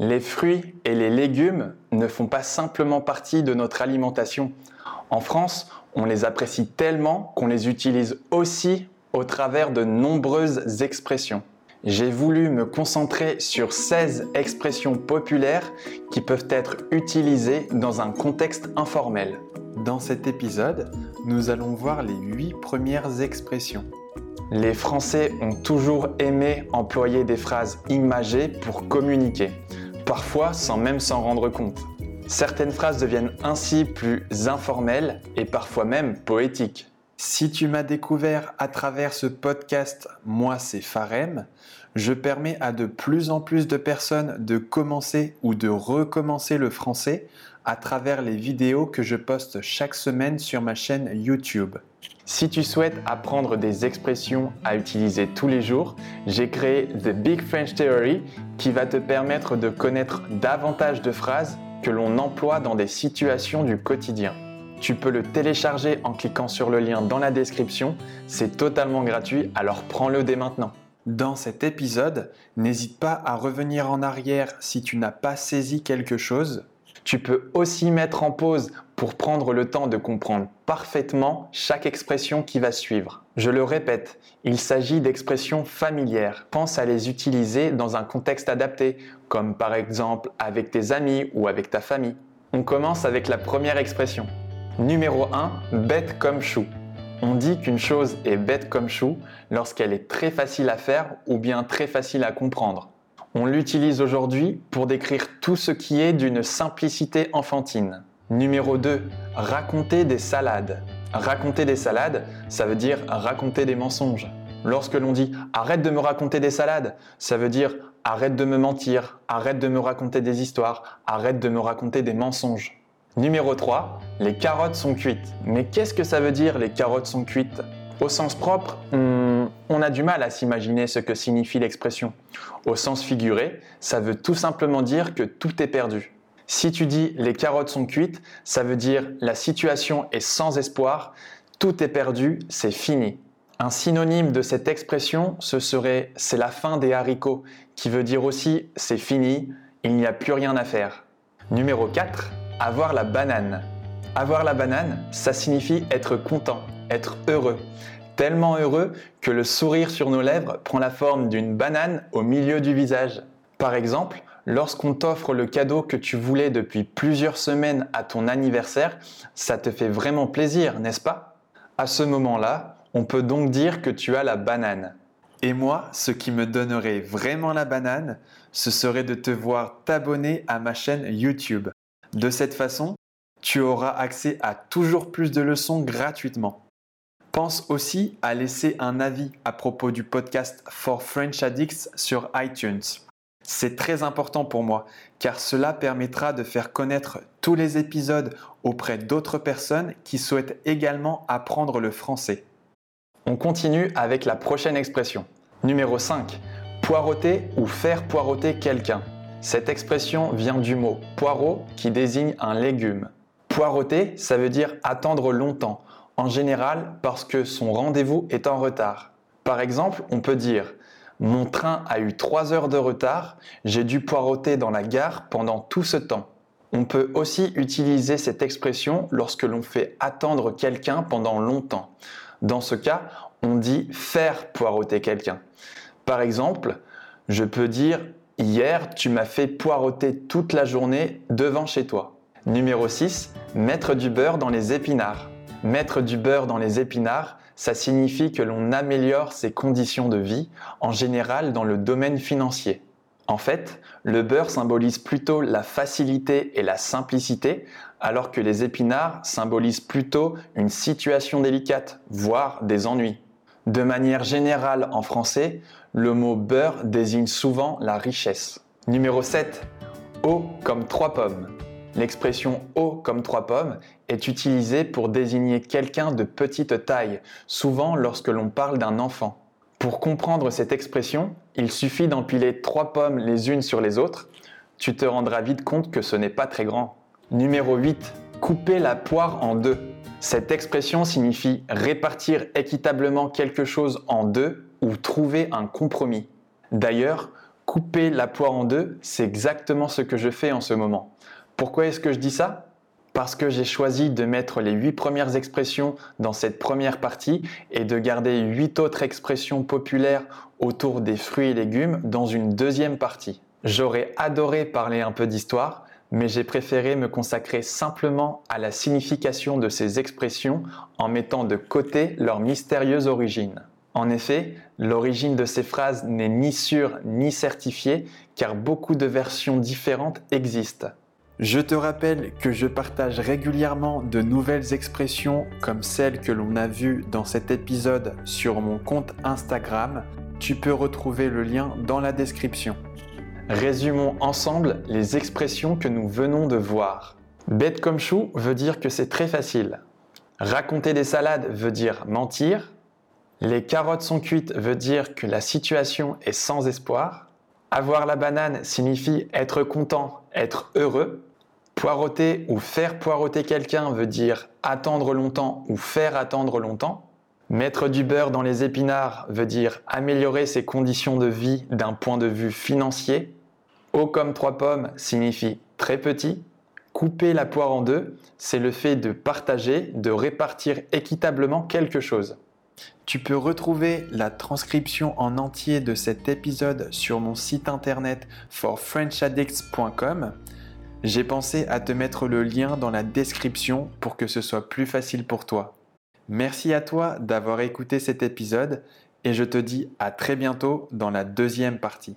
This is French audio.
Les fruits et les légumes ne font pas simplement partie de notre alimentation. En France, on les apprécie tellement qu'on les utilise aussi au travers de nombreuses expressions. J'ai voulu me concentrer sur 16 expressions populaires qui peuvent être utilisées dans un contexte informel. Dans cet épisode, nous allons voir les 8 premières expressions. Les Français ont toujours aimé employer des phrases imagées pour communiquer parfois sans même s'en rendre compte. Certaines phrases deviennent ainsi plus informelles et parfois même poétiques. Si tu m'as découvert à travers ce podcast Moi c'est Farem, je permets à de plus en plus de personnes de commencer ou de recommencer le français à travers les vidéos que je poste chaque semaine sur ma chaîne YouTube. Si tu souhaites apprendre des expressions à utiliser tous les jours, j'ai créé The Big French Theory qui va te permettre de connaître davantage de phrases que l'on emploie dans des situations du quotidien. Tu peux le télécharger en cliquant sur le lien dans la description, c'est totalement gratuit, alors prends-le dès maintenant. Dans cet épisode, n'hésite pas à revenir en arrière si tu n'as pas saisi quelque chose tu peux aussi mettre en pause pour prendre le temps de comprendre parfaitement chaque expression qui va suivre. Je le répète, il s'agit d'expressions familières. Pense à les utiliser dans un contexte adapté, comme par exemple avec tes amis ou avec ta famille. On commence avec la première expression. Numéro 1, bête comme chou. On dit qu'une chose est bête comme chou lorsqu'elle est très facile à faire ou bien très facile à comprendre. On l'utilise aujourd'hui pour décrire tout ce qui est d'une simplicité enfantine. Numéro 2. Raconter des salades. Raconter des salades, ça veut dire raconter des mensonges. Lorsque l'on dit arrête de me raconter des salades, ça veut dire arrête de me mentir, arrête de me raconter des histoires, arrête de me raconter des mensonges. Numéro 3. Les carottes sont cuites. Mais qu'est-ce que ça veut dire les carottes sont cuites? Au sens propre, on a du mal à s'imaginer ce que signifie l'expression. Au sens figuré, ça veut tout simplement dire que tout est perdu. Si tu dis les carottes sont cuites, ça veut dire la situation est sans espoir, tout est perdu, c'est fini. Un synonyme de cette expression, ce serait c'est la fin des haricots, qui veut dire aussi c'est fini, il n'y a plus rien à faire. Numéro 4, avoir la banane. Avoir la banane, ça signifie être content, être heureux tellement heureux que le sourire sur nos lèvres prend la forme d'une banane au milieu du visage. Par exemple, lorsqu'on t'offre le cadeau que tu voulais depuis plusieurs semaines à ton anniversaire, ça te fait vraiment plaisir, n'est-ce pas? À ce moment-là, on peut donc dire que tu as la banane. Et moi, ce qui me donnerait vraiment la banane, ce serait de te voir t'abonner à ma chaîne YouTube. De cette façon, tu auras accès à toujours plus de leçons gratuitement. Pense aussi à laisser un avis à propos du podcast For French Addicts sur iTunes. C'est très important pour moi car cela permettra de faire connaître tous les épisodes auprès d'autres personnes qui souhaitent également apprendre le français. On continue avec la prochaine expression. Numéro 5. Poireauter ou faire poireauter quelqu'un. Cette expression vient du mot poireau qui désigne un légume. Poireauter, ça veut dire attendre longtemps en général parce que son rendez-vous est en retard. Par exemple, on peut dire Mon train a eu 3 heures de retard, j'ai dû poireauter dans la gare pendant tout ce temps. On peut aussi utiliser cette expression lorsque l'on fait attendre quelqu'un pendant longtemps. Dans ce cas, on dit faire poireauter quelqu'un. Par exemple, je peux dire Hier, tu m'as fait poireauter toute la journée devant chez toi. Numéro 6, mettre du beurre dans les épinards. Mettre du beurre dans les épinards, ça signifie que l'on améliore ses conditions de vie, en général dans le domaine financier. En fait, le beurre symbolise plutôt la facilité et la simplicité, alors que les épinards symbolisent plutôt une situation délicate, voire des ennuis. De manière générale en français, le mot beurre désigne souvent la richesse. Numéro 7. Haut comme trois pommes. L'expression haut comme trois pommes est utilisée pour désigner quelqu'un de petite taille, souvent lorsque l'on parle d'un enfant. Pour comprendre cette expression, il suffit d'empiler trois pommes les unes sur les autres. Tu te rendras vite compte que ce n'est pas très grand. Numéro 8. Couper la poire en deux. Cette expression signifie répartir équitablement quelque chose en deux ou trouver un compromis. D'ailleurs, Couper la poire en deux, c'est exactement ce que je fais en ce moment. Pourquoi est-ce que je dis ça? Parce que j'ai choisi de mettre les huit premières expressions dans cette première partie et de garder huit autres expressions populaires autour des fruits et légumes dans une deuxième partie. J'aurais adoré parler un peu d'histoire, mais j'ai préféré me consacrer simplement à la signification de ces expressions en mettant de côté leur mystérieuse origine. En effet, l'origine de ces phrases n'est ni sûre ni certifiée car beaucoup de versions différentes existent. Je te rappelle que je partage régulièrement de nouvelles expressions comme celles que l'on a vues dans cet épisode sur mon compte Instagram. Tu peux retrouver le lien dans la description. Résumons ensemble les expressions que nous venons de voir. Bête comme chou veut dire que c'est très facile. Raconter des salades veut dire mentir. Les carottes sont cuites veut dire que la situation est sans espoir. Avoir la banane signifie être content, être heureux. Poireauter ou faire poireauter quelqu'un veut dire attendre longtemps ou faire attendre longtemps. Mettre du beurre dans les épinards veut dire améliorer ses conditions de vie d'un point de vue financier. Comme trois pommes signifie très petit. Couper la poire en deux, c'est le fait de partager, de répartir équitablement quelque chose. Tu peux retrouver la transcription en entier de cet épisode sur mon site internet forfrenchaddicts.com. J'ai pensé à te mettre le lien dans la description pour que ce soit plus facile pour toi. Merci à toi d'avoir écouté cet épisode et je te dis à très bientôt dans la deuxième partie.